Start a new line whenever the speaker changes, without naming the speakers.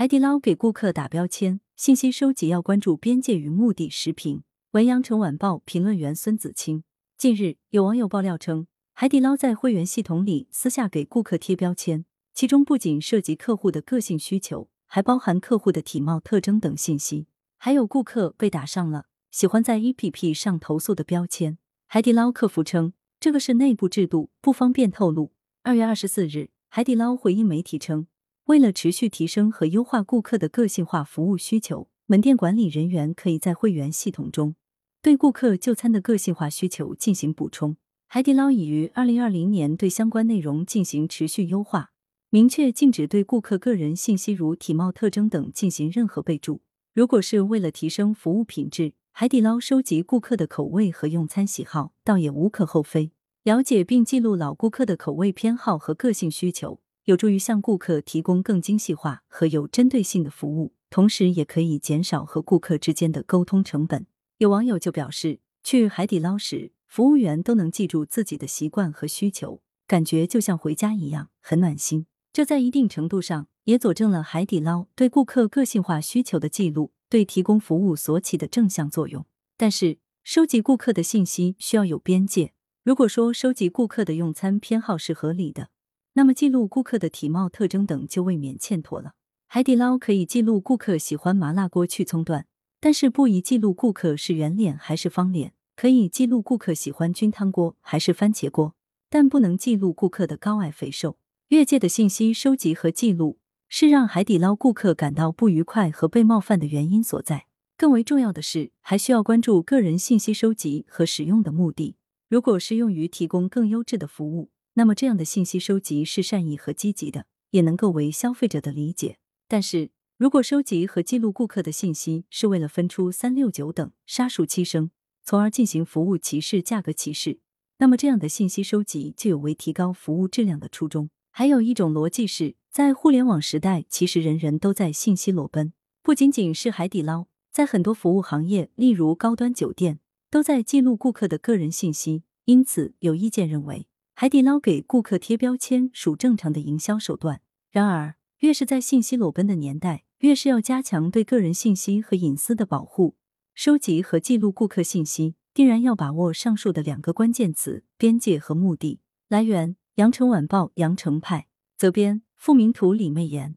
海底捞给顾客打标签，信息收集要关注边界与目的。时评文：阳城晚报评论员孙子清。近日，有网友爆料称，海底捞在会员系统里私下给顾客贴标签，其中不仅涉及客户的个性需求，还包含客户的体貌特征等信息。还有顾客被打上了喜欢在 APP 上投诉的标签。海底捞客服称，这个是内部制度，不方便透露。二月二十四日，海底捞回应媒体称，为了持续提升和优化顾客的个性化服务需求，门店管理人员可以在会员系统中对顾客就餐的个性化需求进行补充。海底捞已于二零二零年对相关内容进行持续优化，明确禁止对顾客个人信息如体貌特征等进行任何备注。如果是为了提升服务品质，海底捞收集顾客的口味和用餐喜好，倒也无可厚非。了解并记录老顾客的口味偏好和个性需求，有助于向顾客提供更精细化和有针对性的服务，同时也可以减少和顾客之间的沟通成本。有网友就表示，去海底捞时，服务员都能记住自己的习惯和需求，感觉就像回家一样，很暖心。这在一定程度上也佐证了海底捞对顾客个性化需求的记录对提供服务所起的正向作用。但是，收集顾客的信息需要有边界。如果说收集顾客的用餐偏好是合理的，那么记录顾客的体貌特征等就未免欠妥了。海底捞可以记录顾客喜欢麻辣锅去葱段，但是不宜记录顾客是圆脸还是方脸；可以记录顾客喜欢菌汤锅还是番茄锅，但不能记录顾客的高矮肥瘦。越界的信息收集和记录是让海底捞顾客感到不愉快和被冒犯的原因所在。更为重要的是，还需要关注个人信息收集和使用的目的。如果是用于提供更优质的服务，那么这样的信息收集是善意和积极的，也能够为消费者的理解。但是如果收集和记录顾客的信息是为了分出三六九等杀熟七生，从而进行服务歧视、价格歧视，那么这样的信息收集就有违提高服务质量的初衷。还有一种逻辑是在互联网时代，其实人人都在信息裸奔，不仅仅是海底捞，在很多服务行业，例如高端酒店。都在记录顾客的个人信息，因此有意见认为，海底捞给顾客贴标签属正常的营销手段。然而，越是在信息裸奔的年代，越是要加强对个人信息和隐私的保护。收集和记录顾客信息，定然要把握上述的两个关键词：边界和目的。来源：羊城晚报羊城派，责编：付明图，李媚妍。